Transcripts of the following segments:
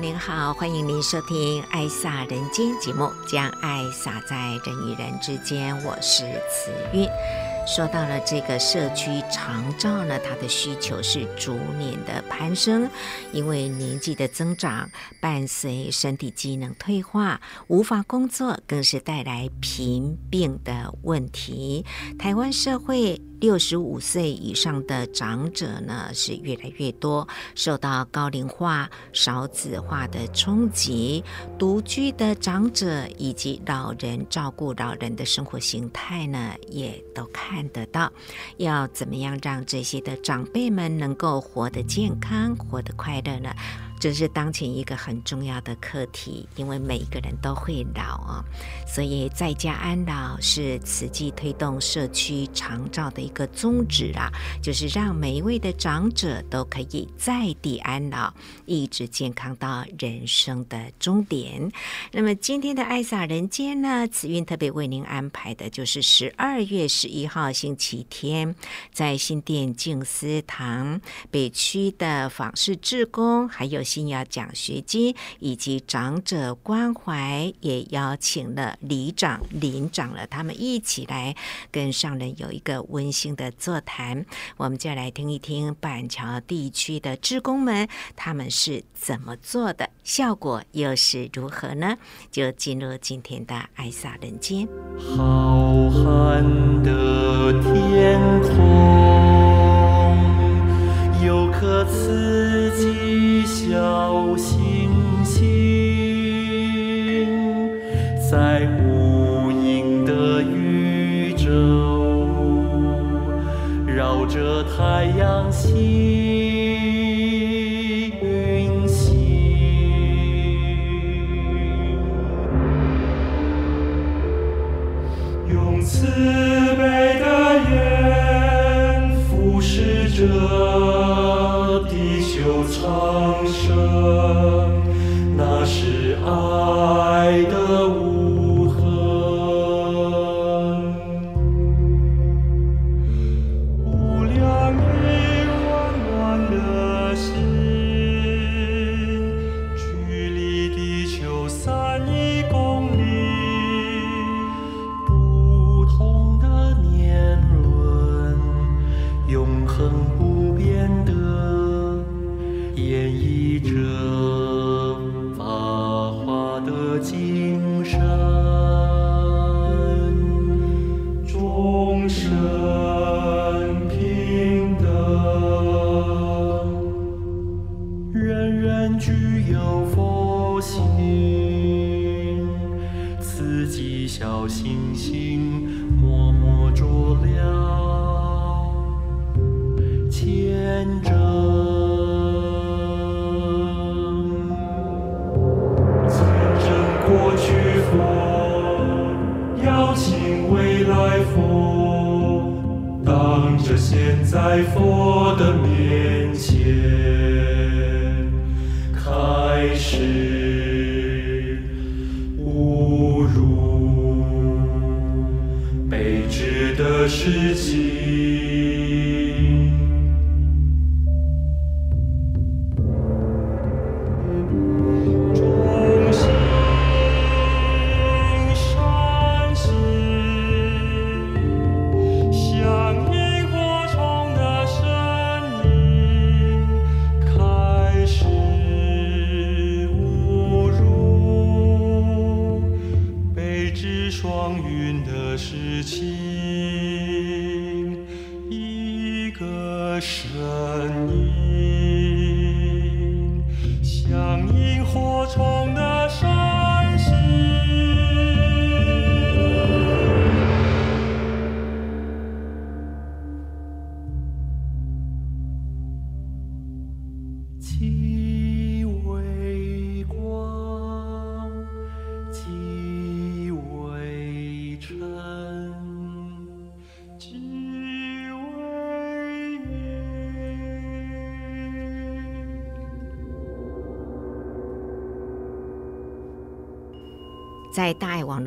您好，欢迎您收听《爱洒人间》节目，将爱洒在人与人之间。我是慈韵。说到了这个社区长照呢，它的需求是逐年的攀升，因为年纪的增长，伴随身体机能退化，无法工作，更是带来贫病的问题。台湾社会。六十五岁以上的长者呢，是越来越多，受到高龄化、少子化的冲击，独居的长者以及老人照顾老人的生活形态呢，也都看看得到。要怎么样让这些的长辈们能够活得健康、活得快乐呢？这是当前一个很重要的课题，因为每一个人都会老啊，所以在家安老是慈济推动社区长照的一个宗旨啊，就是让每一位的长者都可以在地安老，一直健康到人生的终点。那么今天的爱洒人间呢，慈韵特别为您安排的就是十二月十一号星期天，在新店静思堂北区的访视志工，还有。信要奖学金以及长者关怀，也邀请了里长、邻长了，他们一起来跟上人有一个温馨的座谈。我们就来听一听板桥地区的职工们他们是怎么做的，效果又是如何呢？就进入今天的爱洒人间。浩瀚的天空，有颗刺。小星星在无垠的宇宙绕着太阳星爱的在佛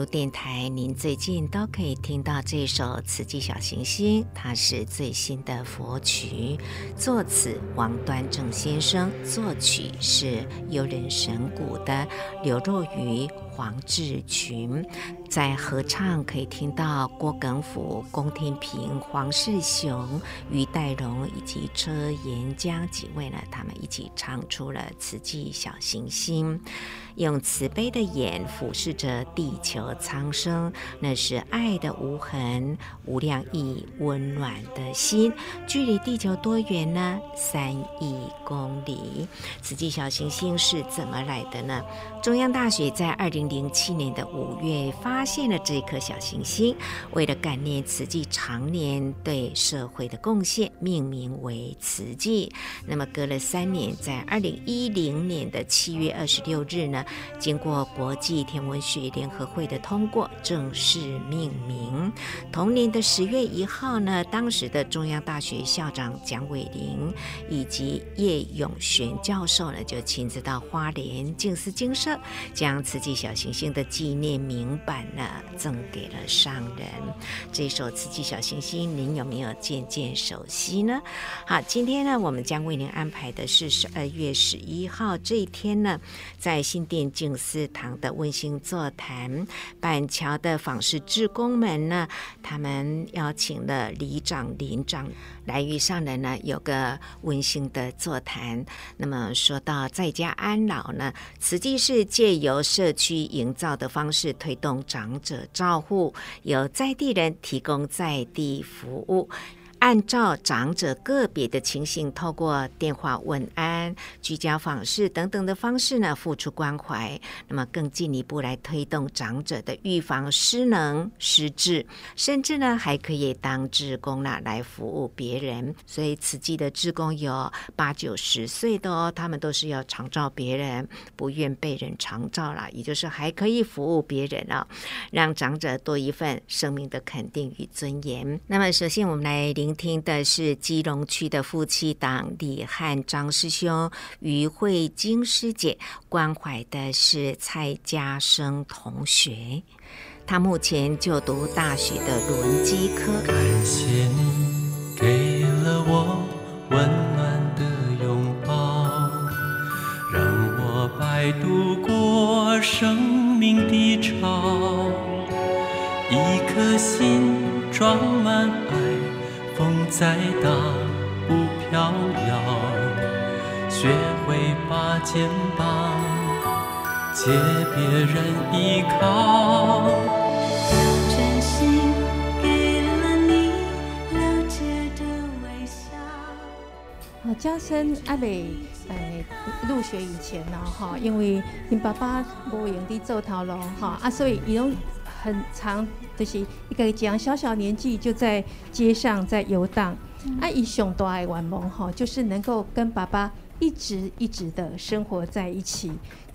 电台，您最近都可以听到这首《慈济小行星》，它是最新的佛曲，作词王端正先生，作曲是悠人神谷的刘若愚。黄志群在合唱，可以听到郭耿甫、龚天平、黄世雄、于代荣以及车延江几位呢，他们一起唱出了《慈济小行星》。用慈悲的眼俯视着地球苍生，那是爱的无痕、无量意、温暖的心。距离地球多远呢？三亿公里。慈济小行星是怎么来的呢？中央大学在二零零七年的五月发现了这颗小行星，为了感念慈济常年对社会的贡献，命名为慈济。那么隔了三年，在二零一零年的七月二十六日呢，经过国际天文学联合会的通过，正式命名。同年的十月一号呢，当时的中央大学校长蒋伟林以及叶永鉉教授呢，就亲自到花莲静思精舍，将慈济小小行星的纪念铭版呢赠给了上人。这首慈济小行星，您有没有渐渐熟悉呢？好，今天呢，我们将为您安排的是十二月十一号这一天呢，在新店。静思堂的温馨座谈，板桥的访视志工们呢，他们邀请了里长、邻长来遇上人呢有个温馨的座谈。那么说到在家安老呢，实际是借由社区营造的方式推动长者照护，由在地人提供在地服务。按照长者个别的情形，透过电话问安、居家访视等等的方式呢，付出关怀。那么更进一步来推动长者的预防失能、失智，甚至呢还可以当志工呢来服务别人。所以慈济的志工有八九十岁的哦，他们都是要长照别人，不愿被人长照了，也就是还可以服务别人啊、让长者多一份生命的肯定与尊严。那么首先我们来聆。听的是基隆区的夫妻档李汉张师兄、于慧晶师姐，关怀的是蔡家生同学，他目前就读大学的轮机科。感谢你给了我温暖的拥抱，让我摆渡过生命的潮，一颗心装满爱。风再大不飘摇，学会把肩膀借别人依靠。真心给了你了解的微笑。啊，嘉生阿美，呃，入学以前呢，哈，因为你爸爸无闲地做头路，哈，啊，所以伊拢。很长，就是一个讲小小年纪就在街上在游荡。阿姨上大爱玩萌哈，就是能够跟爸爸一直一直的生活在一起。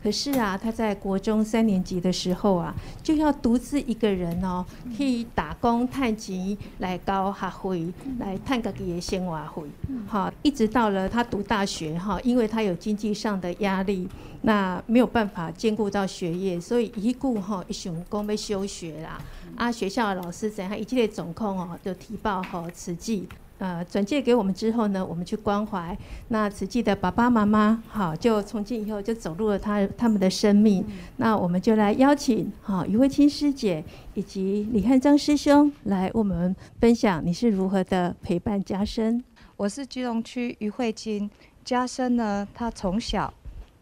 可是啊，他在国中三年级的时候啊，就要独自一个人哦，去打工探钱来交学费，来探个几个生活费。好，一直到了他读大学哈，因为他有经济上的压力。那没有办法兼顾到学业，所以一顾哈一想讲要休学啦。啊，学校的老师怎样，一系列总控哦，就提报吼慈济，呃，转借给我们之后呢，我们去关怀。那慈济的爸爸妈妈，好，就从今以后就走入了他他们的生命。那我们就来邀请好于慧清师姐以及李汉章师兄来为我们分享你是如何的陪伴家生。我是基隆区于慧清，家生呢，他从小。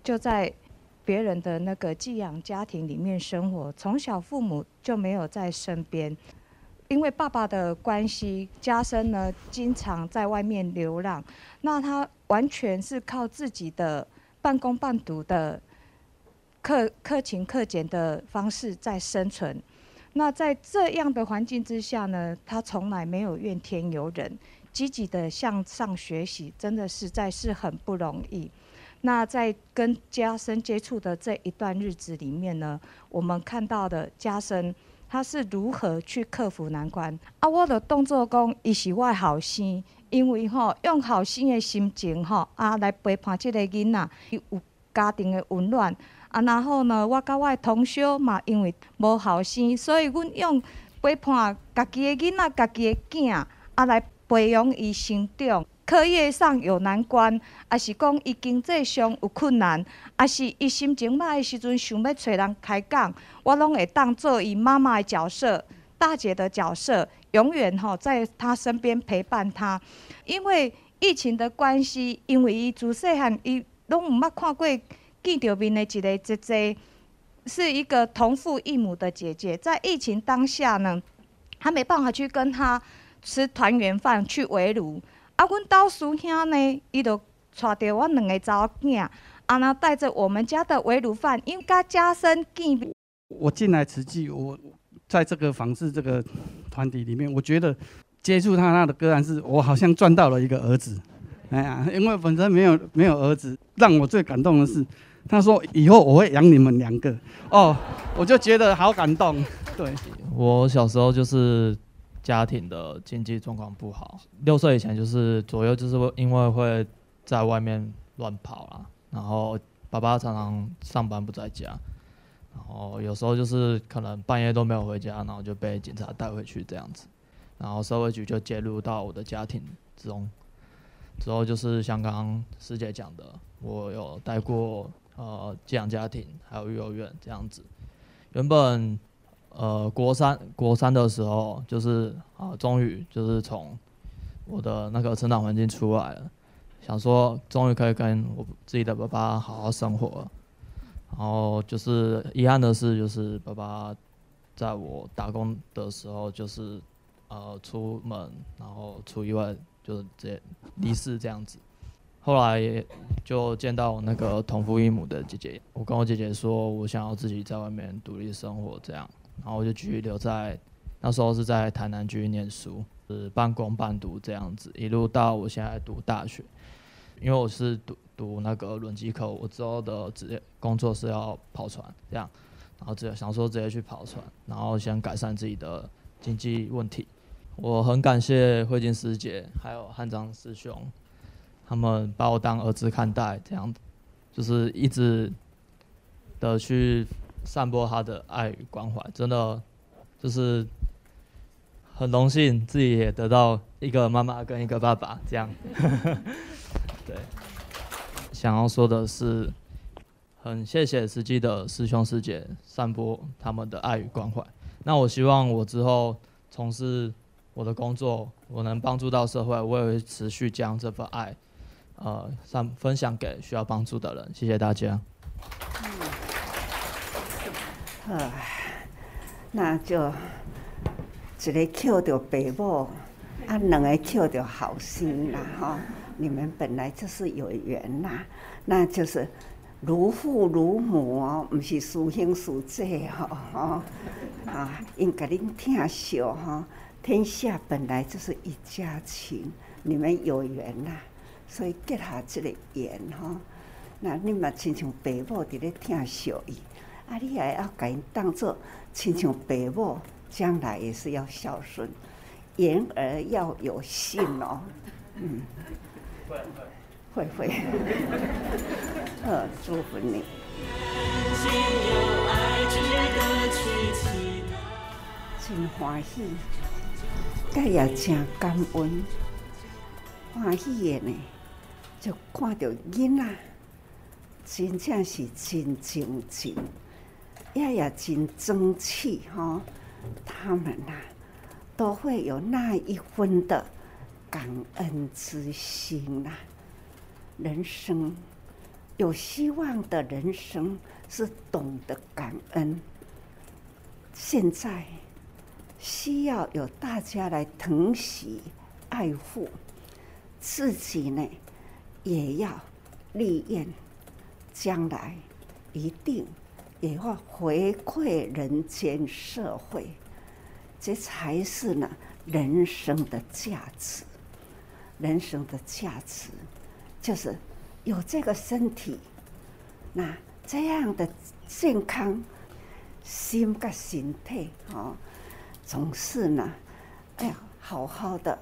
就在别人的那个寄养家庭里面生活，从小父母就没有在身边，因为爸爸的关系，嘉生呢经常在外面流浪，那他完全是靠自己的半工半读的克克勤克俭的方式在生存。那在这样的环境之下呢，他从来没有怨天尤人，积极的向上学习，真的实在是很不容易。那在跟家生接触的这一段日子里面呢，我们看到的家生他是如何去克服难关。啊，我的动作讲，伊是我的后生，因为吼用后生的心情吼啊来陪伴这个囡仔，伊有家庭的温暖，啊，然后呢，我甲我的同学嘛，因为无后生，所以阮用陪伴家己的囡仔、家己的囝，啊来培养伊成长。课业上有难关，啊是讲伊经济上有困难，啊是伊心情歹的时阵想要找人开讲，我拢会当做伊妈妈的角色、大姐的角色，永远吼在她身边陪伴她。因为疫情的关系，因为伊自细汉伊拢毋捌看过见着面的一个姐姐，是一个同父异母的姐姐，在疫情当下呢，她没办法去跟她吃团圆饭，去围炉。啊，阮兜师兄呢，伊就带着我两个查某囝，啊，那带着我们家的围炉饭，应该加深见面。我进来慈济，我在这个访视这个团体里面，我觉得接触他那的个案是，我好像赚到了一个儿子。哎呀，因为本身没有没有儿子，让我最感动的是，他说以后我会养你们两个。哦，我就觉得好感动。对，我小时候就是。家庭的经济状况不好，六岁以前就是左右就是因为会在外面乱跑啦，然后爸爸常常上班不在家，然后有时候就是可能半夜都没有回家，然后就被警察带回去这样子，然后社会局就介入到我的家庭之中，之后就是像刚刚师姐讲的，我有带过呃寄养家庭还有幼儿园这样子，原本。呃，国三国三的时候，就是啊，终于就是从我的那个成长环境出来了，想说终于可以跟我自己的爸爸好好生活。然后就是遗憾的是，就是爸爸在我打工的时候，就是呃出门，然后出意外，就是直接离世这样子。后来就见到那个同父异母的姐姐，我跟我姐姐说，我想要自己在外面独立生活这样。然后我就继续留在，那时候是在台南继续念书，是半工半读这样子，一路到我现在读大学。因为我是读读那个轮机科，我之后的职业工作是要跑船这样，然后直接想说直接去跑船，然后先改善自己的经济问题。我很感谢慧静师姐还有汉章师兄，他们把我当儿子看待，这样就是一直的去。散播他的爱与关怀，真的就是很荣幸自己也得到一个妈妈跟一个爸爸这样。对，想要说的是，很谢谢慈济的师兄师姐散播他们的爱与关怀。那我希望我之后从事我的工作，我能帮助到社会，我也会持续将这份爱，呃，散分享给需要帮助的人。谢谢大家。呃，那就一个扣着爸母，啊，两个扣着后生啦，哈！你们本来就是有缘呐，那就是如父如母哦，不是师兄师姐哈，啊，应该恁疼惜哈。天下本来就是一家亲，你们有缘呐，所以结下这个缘哈。那你们亲像爸母伫咧疼惜伊。啊，你也要给人当做亲像爸母，将来也是要孝顺，言而要有信哦。嗯，会会会会，呃，祝福你。真欢喜，盖也真感恩，欢喜的呢，就看到囡仔，真正是真正真。也也真争气哈，他们呐、都会有那一分的感恩之心呐、人生有希望的人生是懂得感恩。现在需要有大家来疼惜爱护，自己呢也要立愿，将来一定。也要回馈人间社会，这才是呢人生的价值。人生的价值就是有这个身体，那这样的健康，心跟身体啊，总是呢，哎呀，好好的，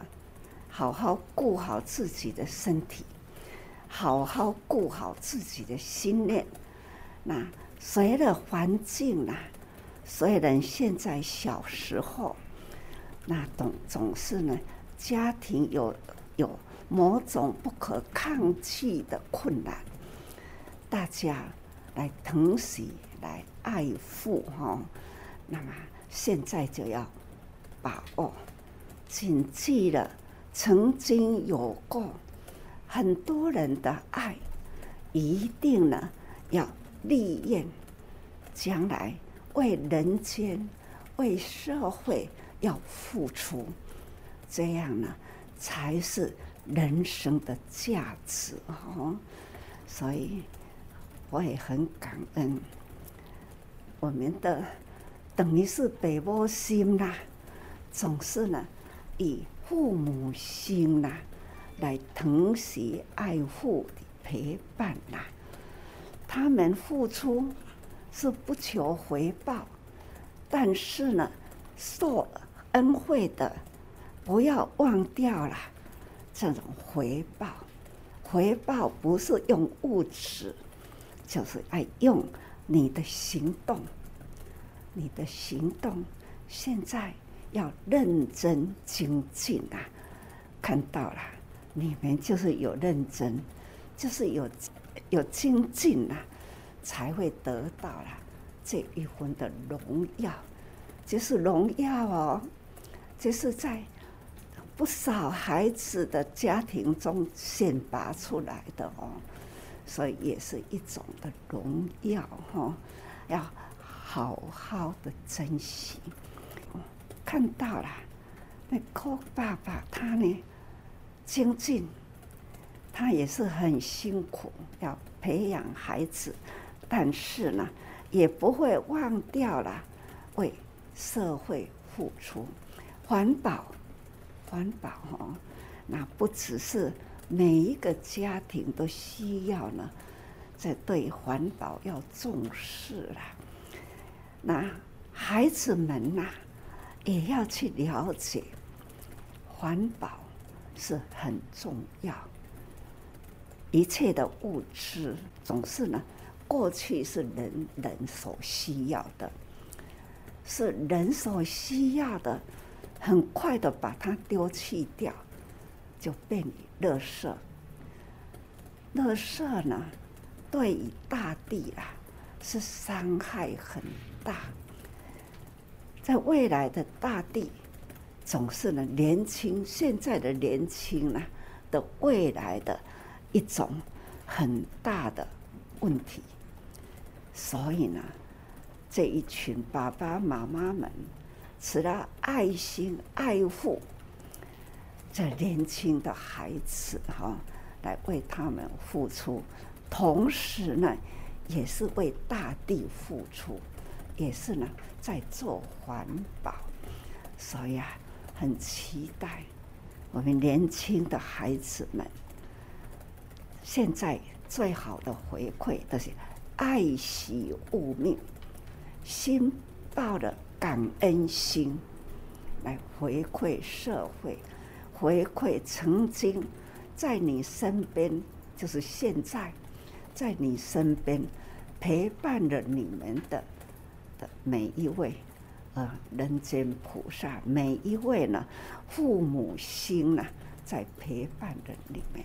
好好顾好自己的身体，好好顾好自己的心念，那。随着环境啊，虽然现在小时候，那总总是呢，家庭有有某种不可抗拒的困难，大家来疼惜、来爱护哈。那么现在就要把握，谨记了曾经有过很多人的爱，一定呢要。立愿将来为人间、为社会要付出，这样呢才是人生的价值哦。所以我也很感恩我们的等于是父母心呐，总是呢以父母心呐来疼惜、爱护陪伴呐。他们付出是不求回报，但是呢，受恩惠的不要忘掉了这种回报。回报不是用物质，就是爱用你的行动。你的行动现在要认真精进啊！看到了，你们就是有认真，就是有。有精进呐，才会得到了这一份的荣耀，就是荣耀哦，就是在不少孩子的家庭中选拔出来的哦，所以也是一种的荣耀哈，要好好的珍惜。看到了，那寇爸爸他呢，精进。他也是很辛苦，要培养孩子，但是呢，也不会忘掉了为社会付出，环保，环保哦，那不只是每一个家庭都需要呢，在对环保要重视了。那孩子们呐，也要去了解，环保是很重要。一切的物质总是呢，过去是人人所需要的，是人所需要的，很快的把它丢弃掉，就变于垃圾。垃圾呢，对于大地啊，是伤害很大。在未来的大地，总是呢，年轻现在的年轻呢的未来的。一种很大的问题，所以呢，这一群爸爸妈妈们，除了爱心爱护这年轻的孩子哈，来为他们付出，同时呢，也是为大地付出，也是呢在做环保，所以啊，很期待我们年轻的孩子们。现在最好的回馈都是爱惜物命，心抱着感恩心来回馈社会，回馈曾经在你身边，就是现在在你身边陪伴着你们的的每一位呃人间菩萨，每一位呢父母心呢在陪伴着你们。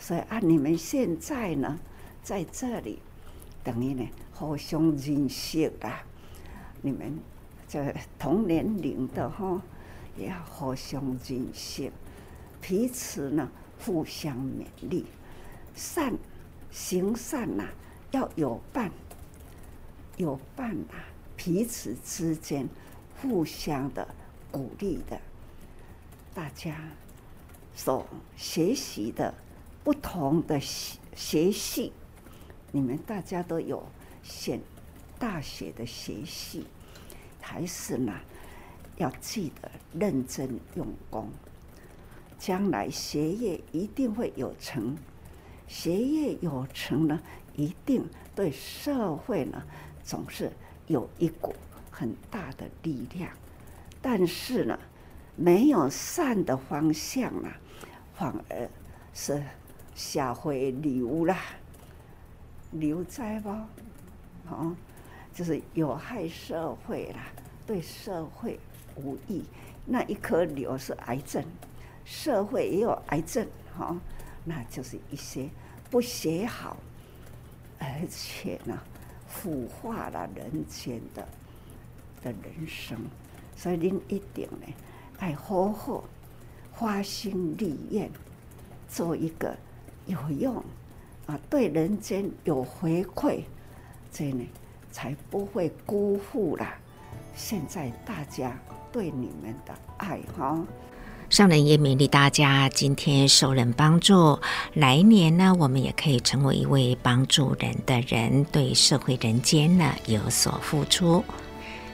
所以啊，你们现在呢，在这里，等于呢，互相认识啦。你们这同年龄的哈，也要互相认识，彼此呢互相勉励，善行善呐，要有伴，有伴呐，彼此之间互相的鼓励的，大家所学习的。不同的学系，你们大家都有选大学的学系，还是呢？要记得认真用功，将来学业一定会有成。学业有成呢，一定对社会呢总是有一股很大的力量。但是呢，没有善的方向啊，反而是。社会流啦，流在不？哦，就是有害社会啦，对社会无益。那一颗瘤是癌症，社会也有癌症，哈，那就是一些不写好，而且呢，腐化了人间的的人生。所以您一定呢，爱好好发心立愿，做一个有用啊，对人间有回馈，这呢才不会辜负了现在大家对你们的爱哈。上人也勉励大家，今天受人帮助，来年呢，我们也可以成为一位帮助人的人，对社会人间呢有所付出。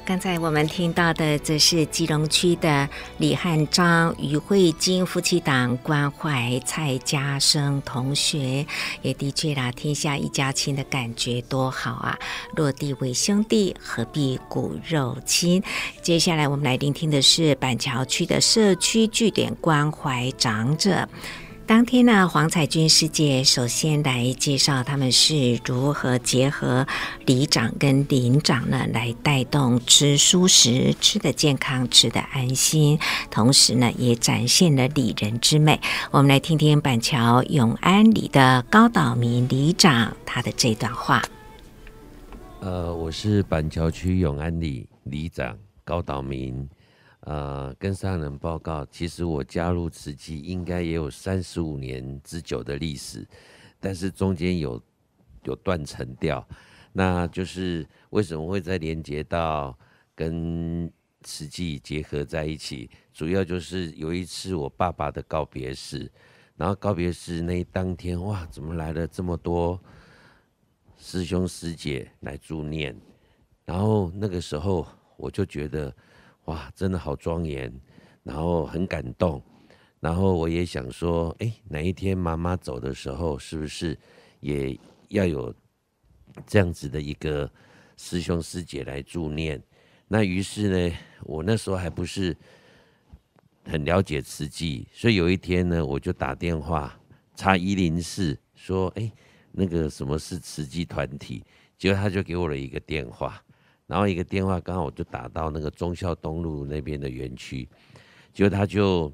刚才我们听到的，则是基隆区的李汉章、于慧金夫妻档关怀蔡家生同学，也的确啦，天下一家亲的感觉多好啊！落地为兄弟，何必骨肉亲？接下来我们来聆听的是板桥区的社区据点关怀长者。当天呢，黄彩君师姐首先来介绍他们是如何结合里长跟邻长呢，来带动吃蔬食，吃得健康，吃得安心，同时呢，也展现了里人之美。我们来听听板桥永安里的高岛民里长他的这段话。呃，我是板桥区永安里里长高岛民。呃，跟上人报告，其实我加入慈济应该也有三十五年之久的历史，但是中间有有断层掉，那就是为什么会再连接到跟慈济结合在一起？主要就是有一次我爸爸的告别式，然后告别式那当天，哇，怎么来了这么多师兄师姐来助念？然后那个时候我就觉得。哇，真的好庄严，然后很感动，然后我也想说，哎，哪一天妈妈走的时候，是不是也要有这样子的一个师兄师姐来助念？那于是呢，我那时候还不是很了解慈济，所以有一天呢，我就打电话查一零四，说，哎，那个什么是慈济团体？结果他就给我了一个电话。然后一个电话刚好我就打到那个忠孝东路那边的园区，结果他就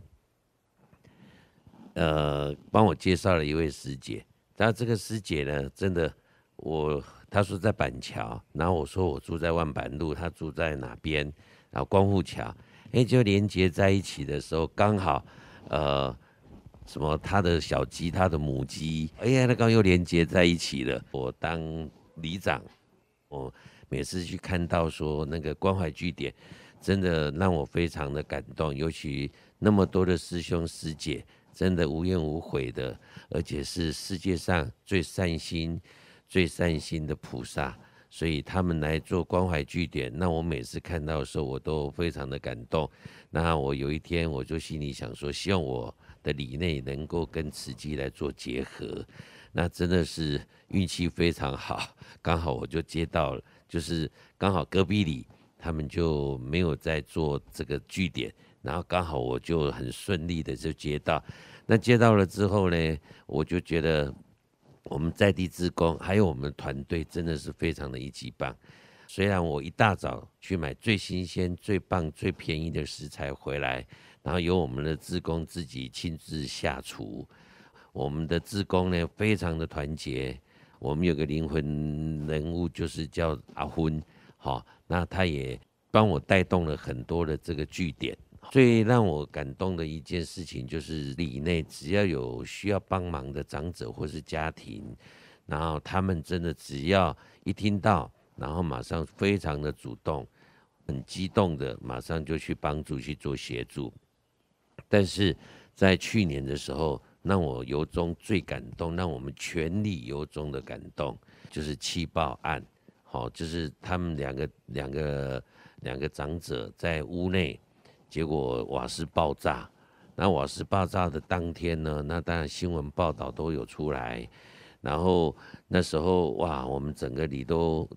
呃帮我介绍了一位师姐。然后这个师姐呢，真的我他说在板桥，然后我说我住在万板路，他住在哪边？然后光复桥，哎，就连接在一起的时候，刚好呃什么他的小鸡，他的母鸡，哎呀，那刚又连接在一起了。我当里长，我。每次去看到说那个关怀据点，真的让我非常的感动。尤其那么多的师兄师姐，真的无怨无悔的，而且是世界上最善心、最善心的菩萨，所以他们来做关怀据点。那我每次看到的时候，我都非常的感动。那我有一天我就心里想说，希望我的里内能够跟慈济来做结合。那真的是运气非常好，刚好我就接到了。就是刚好隔壁里他们就没有在做这个据点，然后刚好我就很顺利的就接到，那接到了之后呢，我就觉得我们在地职工还有我们团队真的是非常的一级棒。虽然我一大早去买最新鲜、最棒、最便宜的食材回来，然后由我们的职工自己亲自下厨，我们的职工呢非常的团结。我们有个灵魂人物，就是叫阿昏，好，那他也帮我带动了很多的这个据点。最让我感动的一件事情，就是里内只要有需要帮忙的长者或是家庭，然后他们真的只要一听到，然后马上非常的主动，很激动的，马上就去帮助去做协助。但是在去年的时候，让我由衷最感动，让我们全力由衷的感动，就是气爆案，好，就是他们两个两个两个长者在屋内，结果瓦斯爆炸。那瓦斯爆炸的当天呢，那当然新闻报道都有出来，然后那时候哇，我们整个里都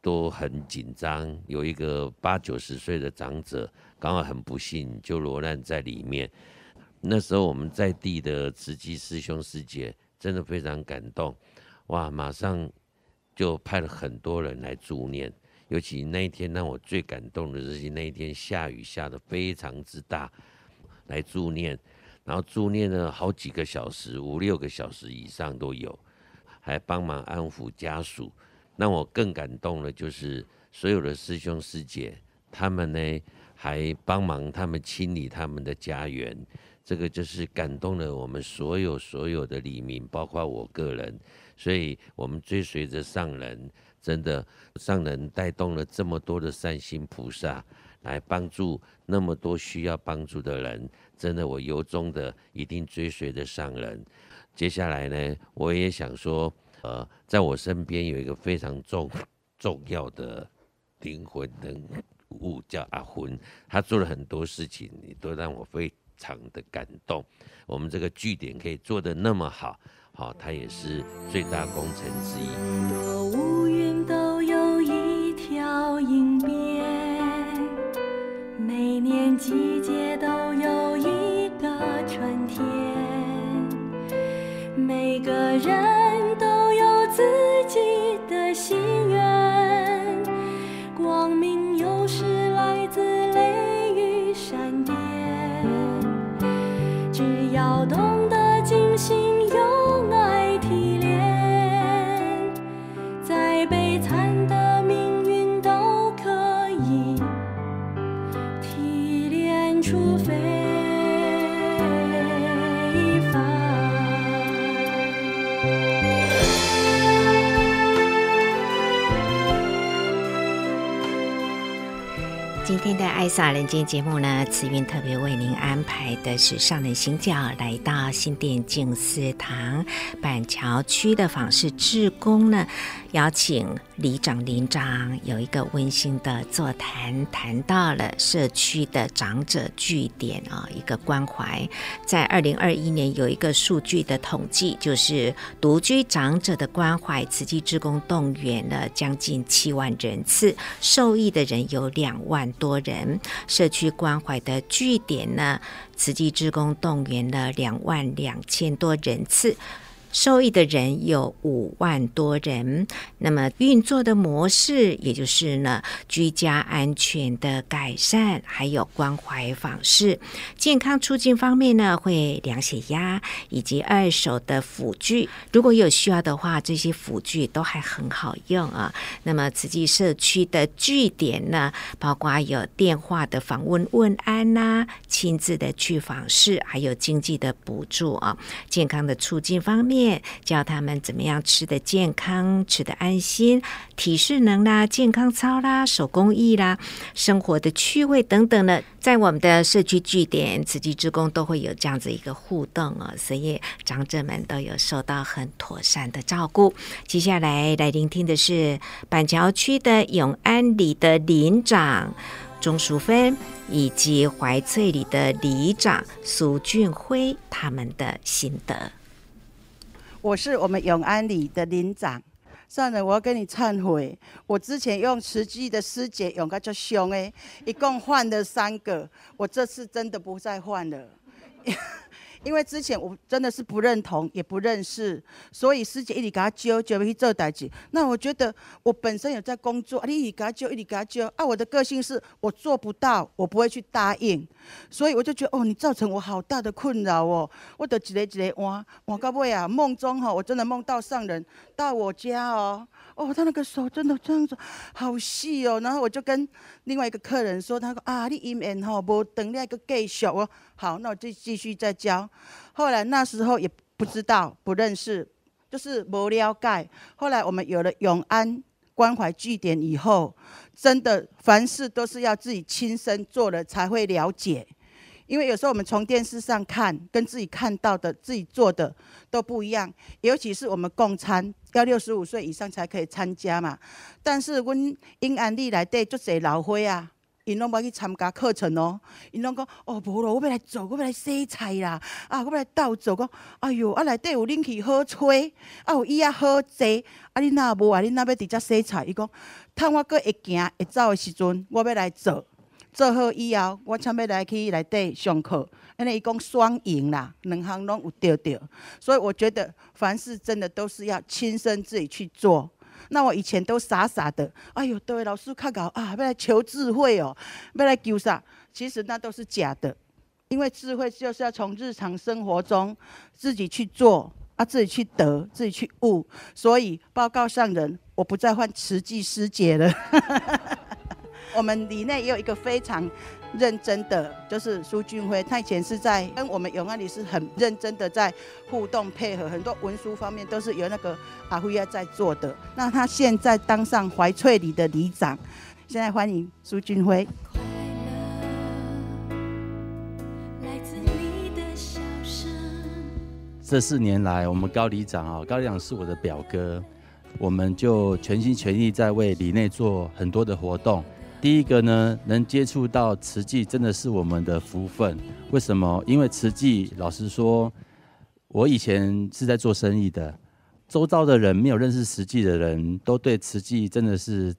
都很紧张，有一个八九十岁的长者，刚好很不幸就罹难在里面。那时候我们在地的慈济师兄师姐真的非常感动，哇！马上就派了很多人来助念。尤其那一天让我最感动的是那一天下雨下得非常之大，来助念，然后助念了好几个小时，五六个小时以上都有，还帮忙安抚家属。让我更感动的，就是所有的师兄师姐，他们呢还帮忙他们清理他们的家园，这个就是感动了我们所有所有的黎民，包括我个人。所以，我们追随着上人。真的，上人带动了这么多的善心菩萨来帮助那么多需要帮助的人。真的，我由衷的一定追随着上人。接下来呢，我也想说，呃，在我身边有一个非常重重要的灵魂人物，叫阿昏，他做了很多事情，你都让我非常的感动。我们这个据点可以做得那么好，好，它也是最大功臣之一。莺边，每年季节都有一个春天，每个人要爱撒人间》节目呢，慈云特别为您安排的是上人行脚来到新店静思堂板桥区的访视志工呢，邀请里长、邻长有一个温馨的座谈，谈到了社区的长者据点啊，一个关怀。在二零二一年有一个数据的统计，就是独居长者的关怀，慈济志工动员了将近七万人次，受益的人有两万多人。社区关怀的据点呢，慈济志工动员了两万两千多人次。受益的人有五万多人，那么运作的模式，也就是呢，居家安全的改善，还有关怀访视，健康促进方面呢，会量血压以及二手的辅具，如果有需要的话，这些辅具都还很好用啊。那么慈济社区的据点呢，包括有电话的访问问安呐、亲自的去访视，还有经济的补助啊，健康的促进方面。教他们怎么样吃得健康、吃得安心，体适能啦、健康操啦、手工艺啦、生活的趣味等等的，在我们的社区据点，慈济职工都会有这样子一个互动哦，所以长者们都有受到很妥善的照顾。接下来来聆听的是板桥区的永安里的林长钟淑芬，以及怀翠里的里长苏俊辉他们的心得。我是我们永安里的林长，算了，我要跟你忏悔，我之前用慈济的师姐用个叫凶诶，一共换了三个，我这次真的不再换了。因为之前我真的是不认同，也不认识，所以师姐一直给他揪，就要去做代志。那我觉得我本身有在工作，啊、你一直给他揪，一直给他揪。啊，我的个性是我做不到，我不会去答应，所以我就觉得哦，你造成我好大的困扰哦。我就一个一个换，换到尾啊，梦中哈、我真的梦到上人到我家哦。哦，他那个手真的这样子好细哦，然后我就跟另外一个客人说，他说啊，你姻缘吼无等那个继续哦，好，那我就继续再教。后来那时候也不知道不认识，就是无了解。后来我们有了永安关怀据点以后，真的凡事都是要自己亲身做了才会了解。因为有时候我们从电视上看，跟自己看到的、自己做的都不一样。尤其是我们共餐，要六十五岁以上才可以参加嘛。但是阮永安里内底足侪老伙啊，因拢要去参加课程哦。因拢讲哦，无咯，我要来做，我要来洗菜啦。啊，我要来倒做，讲哎哟，啊内底有冷气好吹，啊有椅啊好坐。啊，你若无啊，你若要直接洗菜？伊讲，趁我阁会行会走的时阵，我要来做。做好以后，我才要来去内底上课。因为伊讲双赢啦，两项拢有丢丢，所以我觉得凡事真的都是要亲身自己去做。那我以前都傻傻的，哎呦，对，老师看搞啊，要来求智慧哦，要来求啥？其实那都是假的，因为智慧就是要从日常生活中自己去做啊，自己去得，自己去悟。所以报告上人，我不再换慈济师姐了。我们里内也有一个非常。认真的就是苏俊辉，他以前是在跟我们永安里是很认真的在互动配合，很多文书方面都是由那个阿辉亚在做的。那他现在当上怀翠里的里长，现在欢迎苏俊辉。这四年来，我们高里长啊，高里长是我的表哥，我们就全心全意在为里内做很多的活动。第一个呢，能接触到慈济真的是我们的福分。为什么？因为慈济，老实说，我以前是在做生意的，周遭的人没有认识慈济的人都对慈济真的是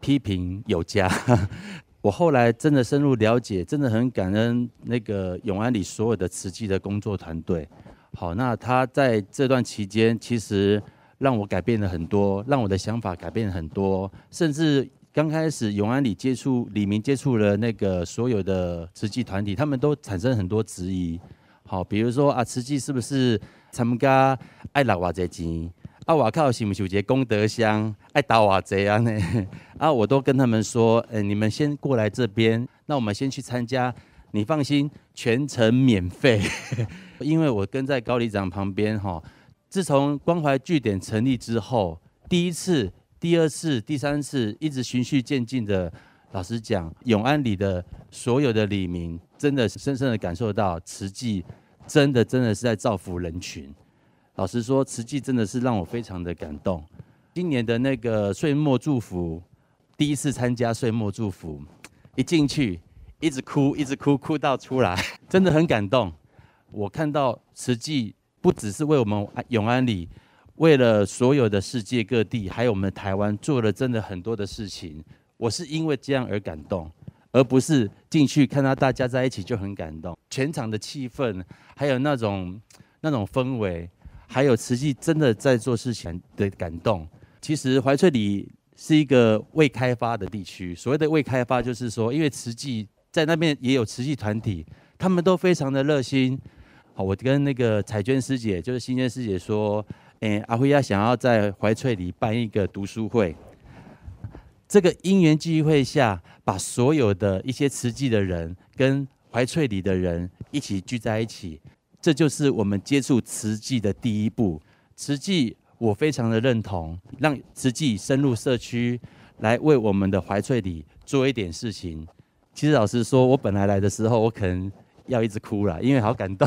批评有加。我后来真的深入了解，真的很感恩那个永安里所有的慈济的工作团队。好，那他在这段期间，其实让我改变了很多，让我的想法改变了很多，甚至。刚开始永安里接触李明接触了那个所有的慈济团体，他们都产生很多质疑。好，比如说啊，慈济是不是参加爱拿瓦贼钱？啊，我靠，是不是有这功德箱爱打瓦贼啊？呢？啊，我都跟他们说，哎，你们先过来这边，那我们先去参加。你放心，全程免费，因为我跟在高里长旁边哈。自从关怀据点成立之后，第一次。第二次、第三次，一直循序渐进的。老实讲，永安里的所有的里民，真的深深的感受到慈济，真的真的是在造福人群。老实说，慈济真的是让我非常的感动。今年的那个岁末祝福，第一次参加岁末祝福，一进去一直哭，一直哭，哭到出来，真的很感动。我看到慈济不只是为我们永安里。为了所有的世界各地，还有我们台湾，做了真的很多的事情。我是因为这样而感动，而不是进去看到大家在一起就很感动。全场的气氛，还有那种那种氛围，还有慈济真的在做事情的感动。其实怀翠里是一个未开发的地区，所谓的未开发，就是说，因为慈济在那边也有慈济团体，他们都非常的热心。好，我跟那个彩娟师姐，就是新娟师姐说。诶，阿辉亚想要在怀翠里办一个读书会，这个因缘际会下，把所有的一些慈济的人跟怀翠里的人一起聚在一起，这就是我们接触慈济的第一步。慈济我非常的认同，让慈济深入社区，来为我们的怀翠里做一点事情。其实老实说，我本来来的时候，我可能要一直哭了，因为好感动。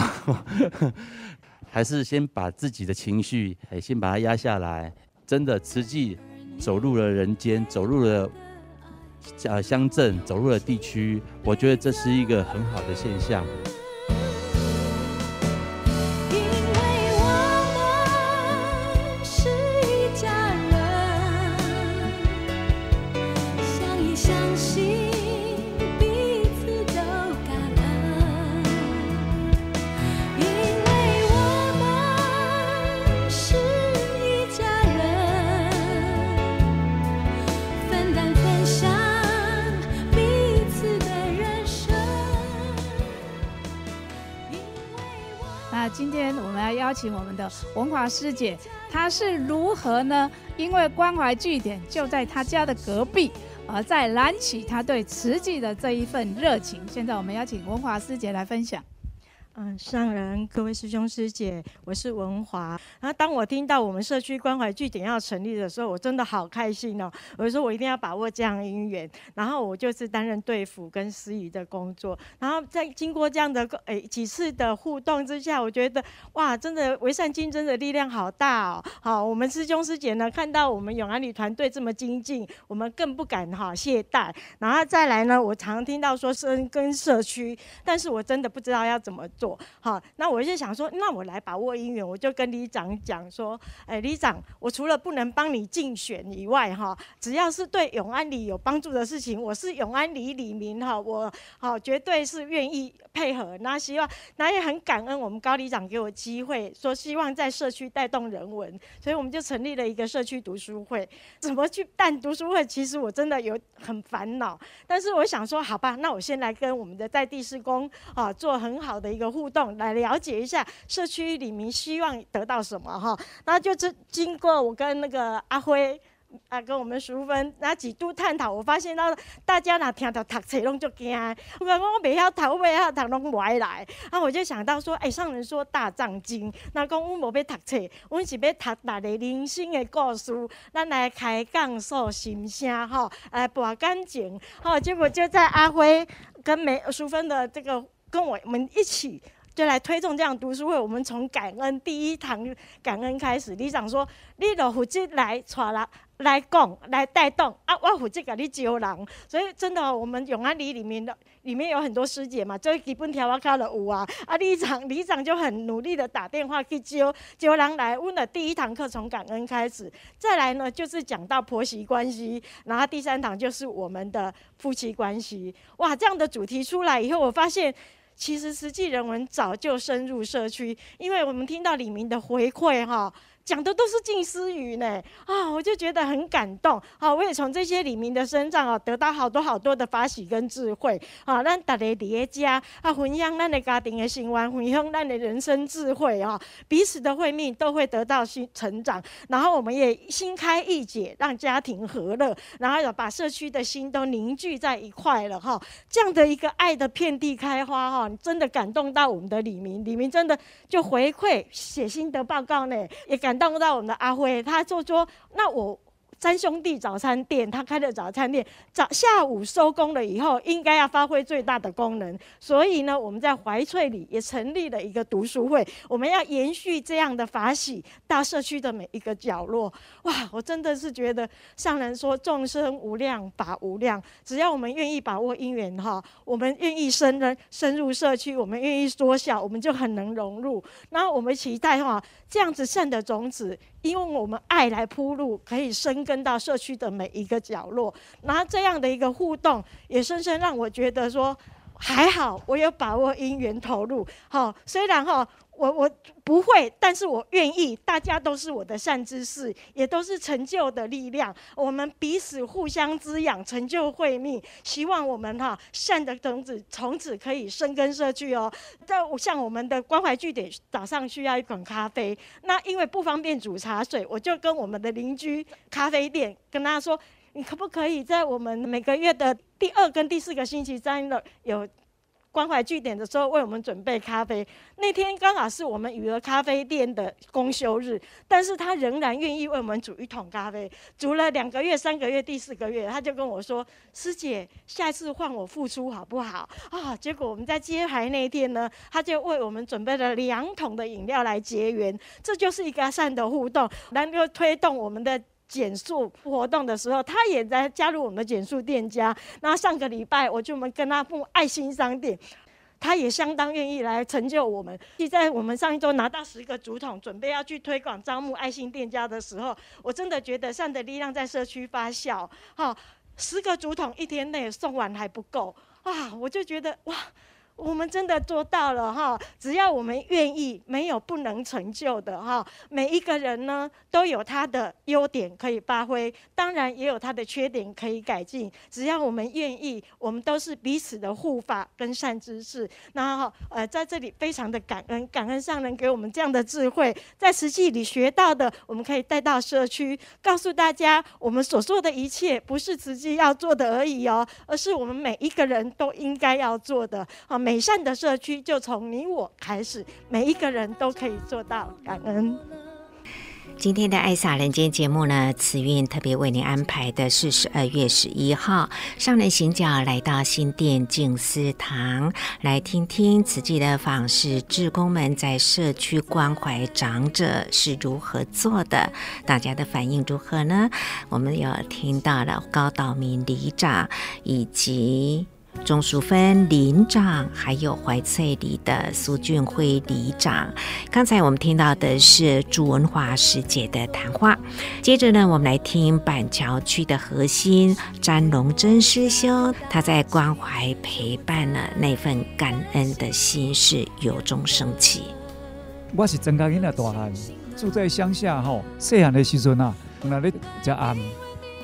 还是先把自己的情绪，哎，先把它压下来。真的，慈济走入了人间，走入了呃乡镇，走入了地区，我觉得这是一个很好的现象。今天我们要邀请我们的文华师姐，她是如何呢？因为关怀据点就在她家的隔壁，而在燃起她对瓷器的这一份热情。现在我们邀请文华师姐来分享。嗯，上人，各位师兄师姐，我是文华。然后当我听到我们社区关怀据点要成立的时候，我真的好开心哦！我就说我一定要把握这样的因缘。然后我就是担任队辅跟司仪的工作。然后在经过这样的诶、欸、几次的互动之下，我觉得哇，真的为善竞争的力量好大哦！好，我们师兄师姐呢，看到我们永安里团队这么精进，我们更不敢哈懈怠。然后再来呢，我常听到说深跟社区，但是我真的不知道要怎么。做。好，那我就想说，那我来把握姻缘，我就跟李长讲说，哎，李长，我除了不能帮你竞选以外，哈，只要是对永安里有帮助的事情，我是永安里李民哈，我好绝对是愿意配合。那希望，那也很感恩我们高里长给我机会，说希望在社区带动人文，所以我们就成立了一个社区读书会。怎么去办读书会？其实我真的有很烦恼，但是我想说，好吧，那我先来跟我们的在地施工啊做很好的一个互动，来了解一下社区里面希望得到什么哈。那就是经过我跟那个阿辉。啊，跟我们淑芬那几度探讨，我发现到大家那听到读册拢就惊，我讲我袂晓读，我袂晓读，拢无爱来。啊，我就想到说，哎、欸，上人说大藏经，那讲阮无要读册，阮是要读大个人生的故事，咱来开讲说心声吼，来博感情，好，结果就在阿辉跟美淑芬的这个跟我们一起。就来推动这样读书会，我们从感恩第一堂感恩开始。里长说：“你都负责来带人来讲来带动啊，我负责给你招人。”所以真的，我们永安里里面的里面有很多师姐嘛，最基本条我考了五啊。啊，里长里长就很努力的打电话去招招人来。问了第一堂课从感恩开始，再来呢就是讲到婆媳关系，然后第三堂就是我们的夫妻关系。哇，这样的主题出来以后，我发现。其实实际人文早就深入社区，因为我们听到李明的回馈哈，讲的都是近思语呢啊，我就觉得很感动啊！我也从这些李明的身上啊，得到好多好多的法喜跟智慧啊。咱大家叠加啊，分享咱的家庭的生活，分享咱的人生智慧啊，彼此的会面都会得到新成长。然后我们也心开意解，让家庭和乐，然后把社区的心都凝聚在一块了哈。这样的一个爱的遍地开花哈，真的感动到我们的李明，李明真的就回馈写心得报告呢，也感。动到我们的阿辉，他就说：“那我三兄弟早餐店，他开的早餐店，早下午收工了以后，应该要发挥最大的功能。所以呢，我们在怀翠里也成立了一个读书会，我们要延续这样的法喜到社区的每一个角落。哇，我真的是觉得上人说众生无量，法无量，只要我们愿意把握因缘哈，我们愿意深入深入社区，我们愿意缩小，我们就很能融入。那我们期待哈。”这样子善的种子，因为我们爱来铺路，可以深根到社区的每一个角落。然后这样的一个互动，也深深让我觉得说，还好我有把握因缘投入。好，虽然哈。我我不会，但是我愿意。大家都是我的善知识，也都是成就的力量。我们彼此互相滋养，成就会命。希望我们哈善的种子从此可以生根社区哦。在像我们的关怀据点，早上需要一款咖啡，那因为不方便煮茶水，我就跟我们的邻居咖啡店跟他说，你可不可以在我们每个月的第二跟第四个星期三的有。关怀据点的时候，为我们准备咖啡。那天刚好是我们雨儿咖啡店的公休日，但是他仍然愿意为我们煮一桶咖啡。煮了两个月、三个月、第四个月，他就跟我说：“师姐，下次换我付出好不好？”啊，结果我们在揭牌那天呢，他就为我们准备了两桶的饮料来结缘。这就是一个善的互动，能够推动我们的。减塑活动的时候，他也在加入我们的减塑店家。那上个礼拜，我就们跟他付爱心商店，他也相当愿意来成就我们。就在我们上一周拿到十个竹筒，准备要去推广招募爱心店家的时候，我真的觉得善的力量在社区发酵。哈，十个竹筒一天内送完还不够啊！我就觉得哇。我们真的做到了哈！只要我们愿意，没有不能成就的哈。每一个人呢，都有他的优点可以发挥，当然也有他的缺点可以改进。只要我们愿意，我们都是彼此的护法跟善知识。然后呃，在这里非常的感恩，感恩上人给我们这样的智慧，在实际里学到的，我们可以带到社区，告诉大家，我们所做的一切不是慈济要做的而已哦，而是我们每一个人都应该要做的好。美善的社区就从你我开始，每一个人都可以做到感恩。今天的爱洒人间节目呢，慈韵特别为您安排的是十二月十一号上人行脚来到新店静思堂，来听听慈济的访视志工们在社区关怀长者是如何做的，大家的反应如何呢？我们有听到了高道明里长以及。钟淑芬里长，还有怀翠里的苏俊辉里长。刚才我们听到的是朱文华师姐的谈话，接着呢，我们来听板桥区的核心詹龙珍师兄，他在关怀陪伴了那份感恩的心是由衷升起。我是曾家英的大汉，住在乡下吼，细汉的时阵啊，那咧食暗，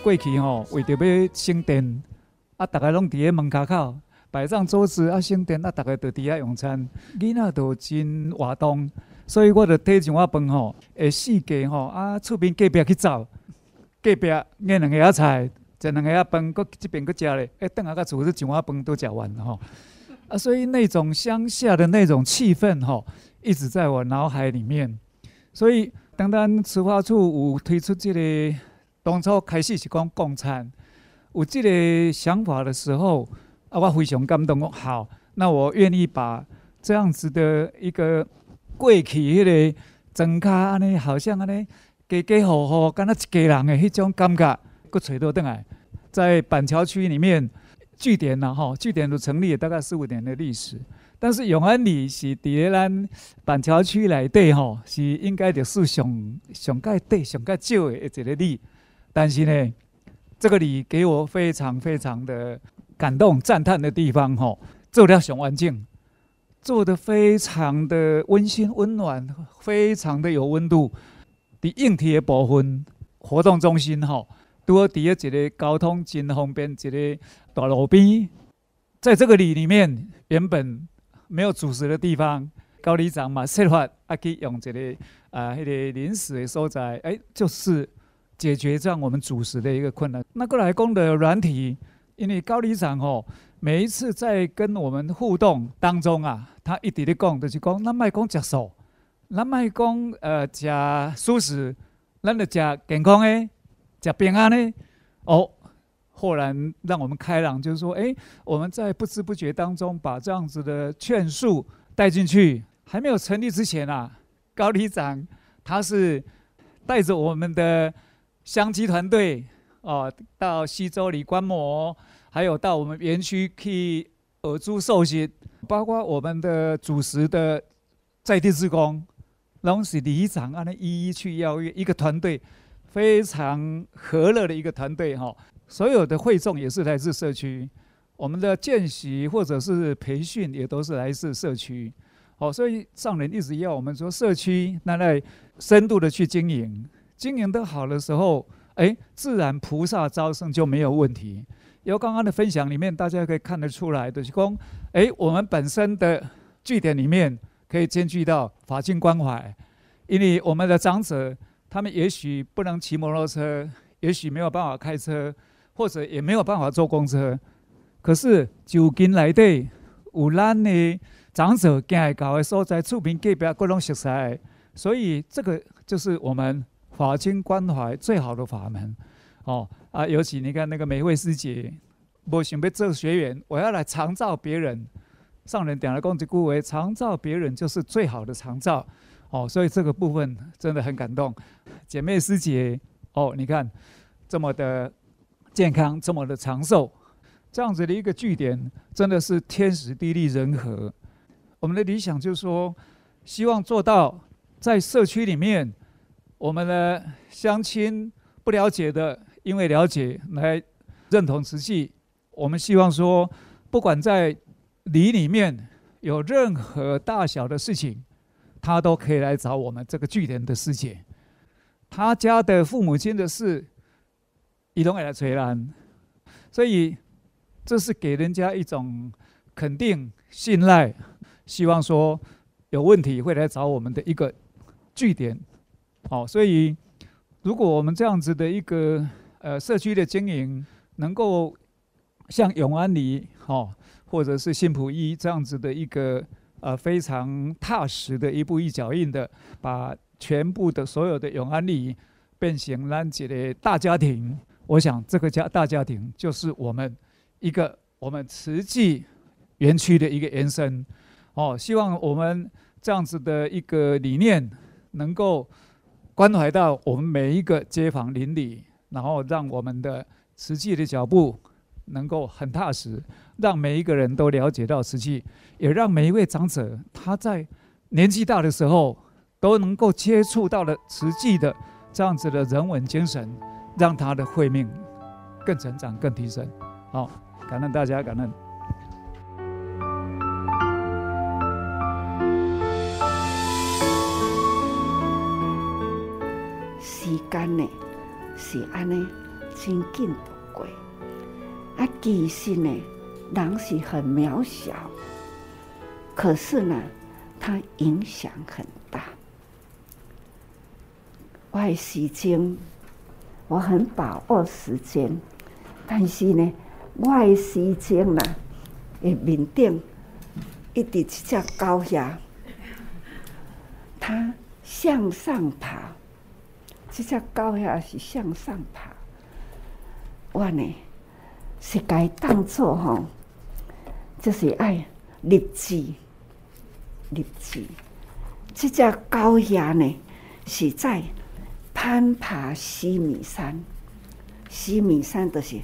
过去吼为着要省电。啊！大家拢伫咧门口口摆上桌子啊，省电啊，大家都伫遐用餐，囡仔都真活动，所以我就提一碗饭吼，会四个吼啊，厝边隔壁去走，隔壁嗌两个仔菜，食两个仔饭，搁这边搁食咧，哎，等下个厨师一碗饭都食完吼，啊，所以那种乡下的那种气氛吼，一直在我脑海里面。所以当咱慈华处有推出这个，当初开始是讲共餐。有这个想法的时候，啊，我非常感动。我好，那我愿意把这样子的一个过去迄个增加安尼，好像安尼家家户户，敢若一家人的迄种感觉，搁找到倒来。在板桥区里面，据点呐，吼，据点都成立了大概四五年的历史。但是永安里是伫咱板桥区内底吼，是应该就是上上盖底上盖少的一个里，但是呢。这个里给我非常非常的感动、赞叹的地方，吼，做得上环境，做得非常的温馨、温暖，非常的有温度。伫硬体的部分，活动中心，吼，都要伫一个交通真方便，一个大路边。在这个里里面，原本没有主食的地方，高里长嘛设法啊去用一个啊迄个临时的所在，哎，就是。解决这样我们主食的一个困难。那过来讲的软体，因为高里长哦，每一次在跟我们互动当中啊，他一直在讲，就是讲，咱卖讲食素，咱卖讲呃食素食，咱就食健康的，食平安的。哦，豁然让我们开朗，就是说，哎，我们在不知不觉当中把这样子的劝述带进去。还没有成立之前啊，高里长他是带着我们的。相机团队哦，到西周里观摩，还有到我们园区去耳珠受洗，包括我们的主食的在地职工，拢是里长啊，那一一去邀约一个团队，非常和乐的一个团队哈。所有的会众也是来自社区，我们的见习或者是培训也都是来自社区。哦，所以上人一直要我们说社区，那来深度的去经营。经营得好的时候，哎，自然菩萨招生就没有问题。由刚刚的分享里面，大家可以看得出来的，就是说，哎，我们本身的据点里面可以兼具到法亲关怀，因为我们的长者他们也许不能骑摩托车，也许没有办法开车，或者也没有办法坐公车，可是就近来的有咱的长者行会到的所在，厝边隔壁各种熟悉，所以这个就是我们。法亲关怀最好的法门，哦啊，尤其你看那个美惠师姐，我想要做学员，我要来长照别人。上人点了公职顾为长照别人就是最好的长照，哦，所以这个部分真的很感动。姐妹师姐，哦，你看这么的健康，这么的长寿，这样子的一个据点，真的是天时地利人和。我们的理想就是说，希望做到在社区里面。我们的乡亲不了解的，因为了解来认同慈济。我们希望说，不管在里里面有任何大小的事情，他都可以来找我们这个据点的世界。他家的父母亲的事，一同来垂兰。所以这是给人家一种肯定、信赖，希望说有问题会来找我们的一个据点。好，所以如果我们这样子的一个呃社区的经营，能够像永安里哈，或者是新埔一这样子的一个呃非常踏实的一步一脚印的，把全部的所有的永安里变成咱一个大家庭，我想这个家大家庭就是我们一个我们慈济园区的一个延伸。哦，希望我们这样子的一个理念能够。关怀到我们每一个街坊邻里，然后让我们的慈济的脚步能够很踏实，让每一个人都了解到慈济，也让每一位长者他在年纪大的时候都能够接触到了慈济的这样子的人文精神，让他的慧命更成长、更提升。好，感恩大家，感恩。时间呢，是安尼，真紧度过。啊，其实呢，人是很渺小，可是呢，它影响很大。我的时间，我很把握时间，但是呢，我的时间呢，诶，面顶一直一只狗仔，它向上爬。这只狗仔是向上爬，我呢是该当做吼，就是爱立志，立志。这只狗仔呢是在攀爬须弥山，须弥山就是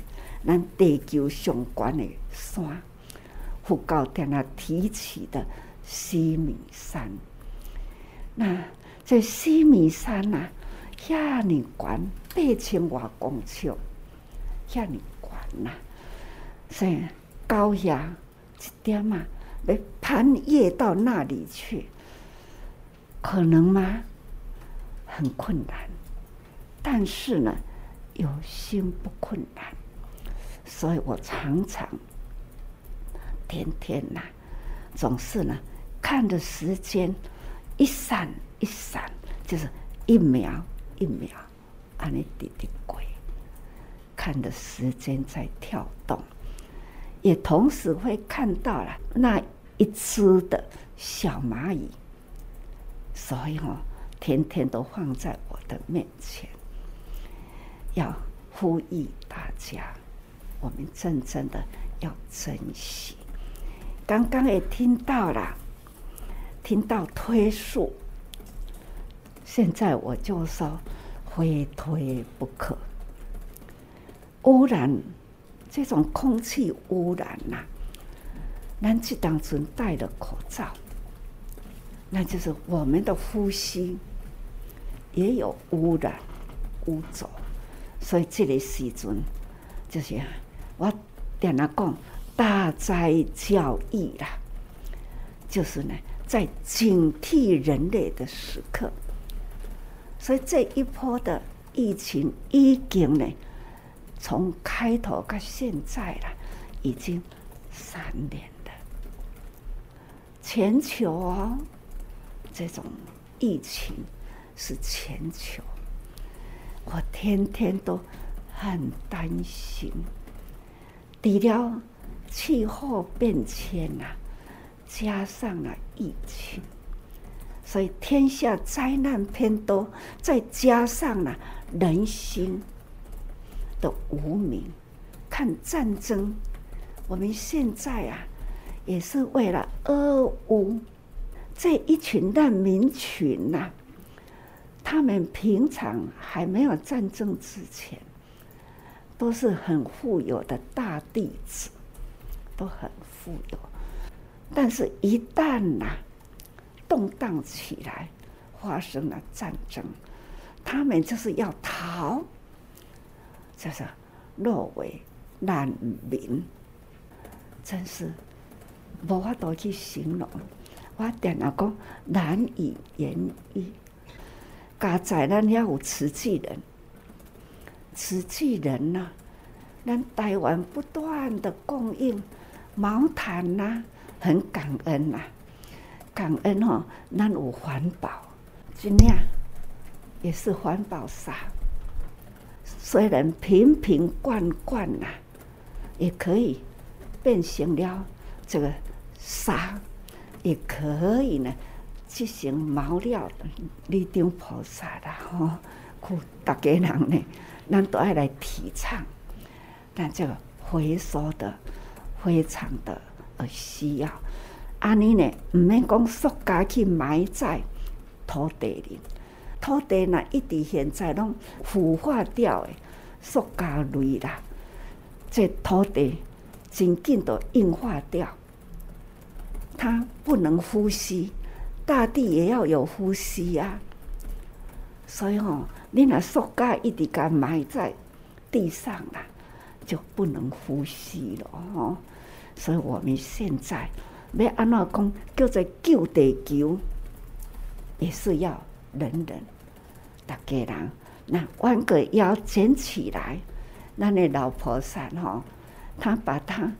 咱地球上悬的山，佛教在那提起的须弥山。那这须弥山呐、啊。遐尼悬八千外公尺，遐尼悬呐！所以高压一点嘛，来攀越到那里去，可能吗？很困难。但是呢，有心不困难。所以我常常天天呐，总是呢，看着时间一闪一闪，就是一秒。一秒，按你滴滴过，看的时间在跳动，也同时会看到了那一只的小蚂蚁，所以哦，天天都放在我的面前，要呼吁大家，我们真正的要珍惜。刚刚也听到了，听到推树。现在我就说，非推不可。污染，这种空气污染呐、啊，咱这当中戴的口罩，那就是我们的呼吸也有污染污浊。所以这个时阵，就是我点了讲大灾教育啦，就是呢，在警惕人类的时刻。所以这一波的疫情已经呢，从开头到现在了，已经三年了。全球哦，这种疫情是全球，我天天都很担心。除了气候变迁呐，加上了疫情。所以天下灾难偏多，再加上了人心的无明，看战争，我们现在啊，也是为了俄乌这一群难民群呐、他们平常还没有战争之前，都是很富有的大弟子，都很富有，但是一旦呐、动荡起来，发生了战争，他们就是要逃，就是落为难民，真是无法度去形容。我点了讲难以言喻。家在咱要有瓷器人，瓷器人呐、啊，咱台湾不断的供应毛毯呐、很感恩呐、感恩哦，咱有环保，尽量也是环保沙。虽然瓶瓶罐罐呐，也可以变成了这个沙，也可以呢进行毛料的立顶菩萨啦吼，苦大家人呢，咱都爱来提倡，但这个回收的非常的呃需要。安尼呢，唔免讲塑胶去埋在土地里，土地呢一直现在拢腐化掉诶，塑胶类啦，这土地紧紧都硬化掉，它不能呼吸，大地也要有呼吸、啊。所以哦，你那塑胶一直给埋在地上啦，就不能呼吸了哦。所以我们现在要安怎讲，叫做救地球，也是要人人大家人，那弯个腰捡起来，咱那老菩萨哈，他把他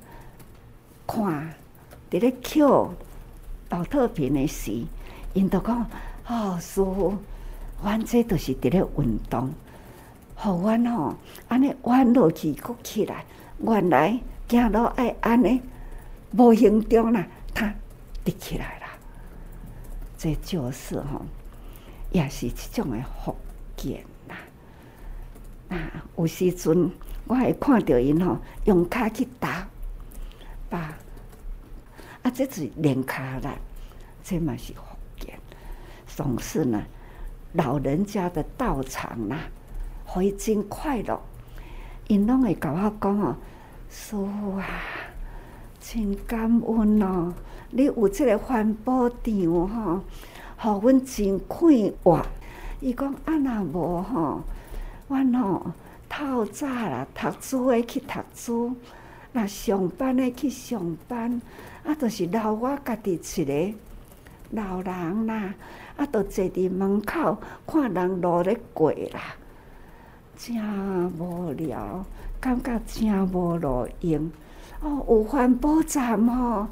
看在咧捡宝特瓶的时，因都讲哦，师父。阮这都是伫咧运动，互阮吼安尼弯落去，搁起来。原来走路爱安尼，无形中啦，他立起来了。这就是吼，也是一种的福建啦。那有时阵我会看到因吼用脚去打，把啊，这是练脚啦，这嘛是福建，总是呢。老人家的道场呐，会真快乐。因拢会甲我讲哦，师傅啊，真感恩哦，你有这个环保场吼，互阮真快活。伊讲啊那无吼，阮吼透早啦，读书的去读书，那上班的去上班，啊，就是留我家己一个老人啦。啊！都坐伫门口看人路咧过啦，真无聊，感觉真无路用。哦，有环保站吼，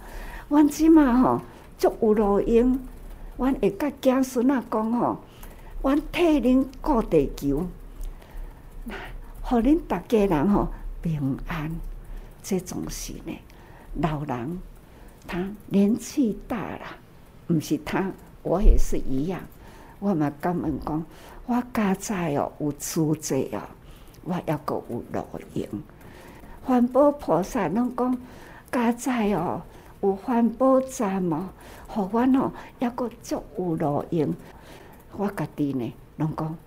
阮即嘛吼足有路用。阮会甲囝孙仔讲吼，阮替恁顾地球，互恁逐家人吼平安。这种是呢，老人他年纪大了，毋是他。我也是一样，我嘛感恩讲，我家在哦有资济哦，我抑阁有路用。环保菩萨拢讲，家在哦有环保站哦，互阮哦抑阁足有路用。我家己呢，拢讲，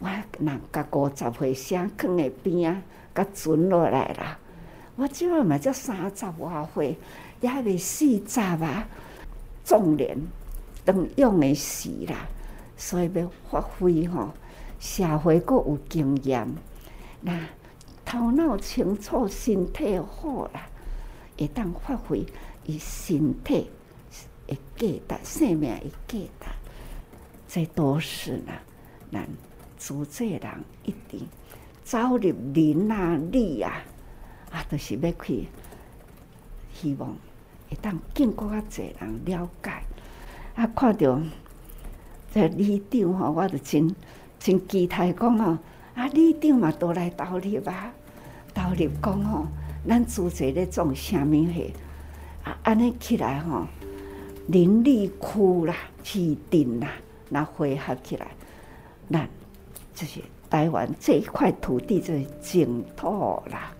我人甲五十岁生囥诶边啊，甲存落来啦。我即摆嘛才三十外岁，也还未四十啊，壮年。当用的时啦，所以要发挥吼，社会阁有经验，那头脑清楚，身体好啦，会当发挥伊身体的价值，生命的价值，这都是呢，咱主这人一定走入林啊、里啊，啊，都、是要去，希望会当更过较侪人了解。啊！看到这李长吼，我就真真期待讲吼，啊！李长嘛都来投入啊，投入讲吼，咱组织咧种啥物嘿啊？安尼起来吼，林立区啦、市镇啦，那汇合起来，咱就是台湾这一块土地就是净土啦。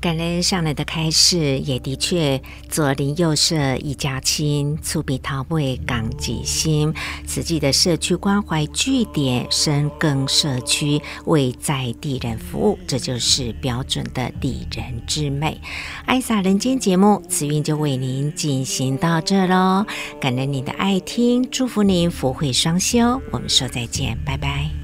感恩上来的开示，也的确左邻右舍一家亲，厝边头尾共一心。慈济的社区关怀据点，深耕社区，为在地人服务，这就是标准的地人之美。爱洒人间节目，慈韵就为您进行到这喽。感恩您的爱听，祝福您福慧双修。我们说再见，拜拜。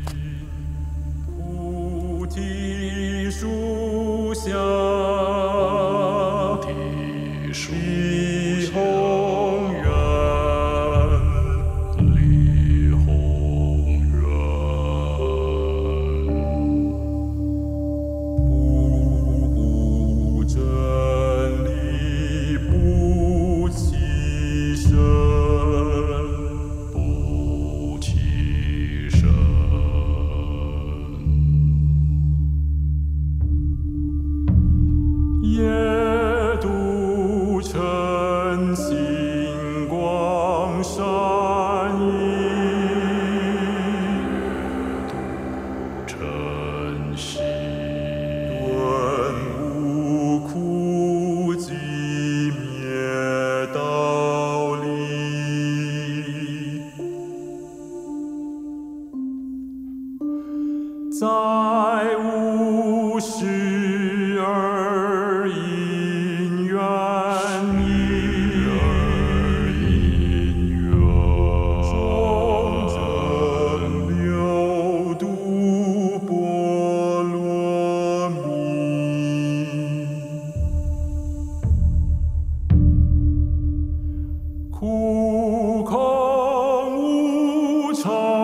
heart.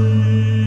夜。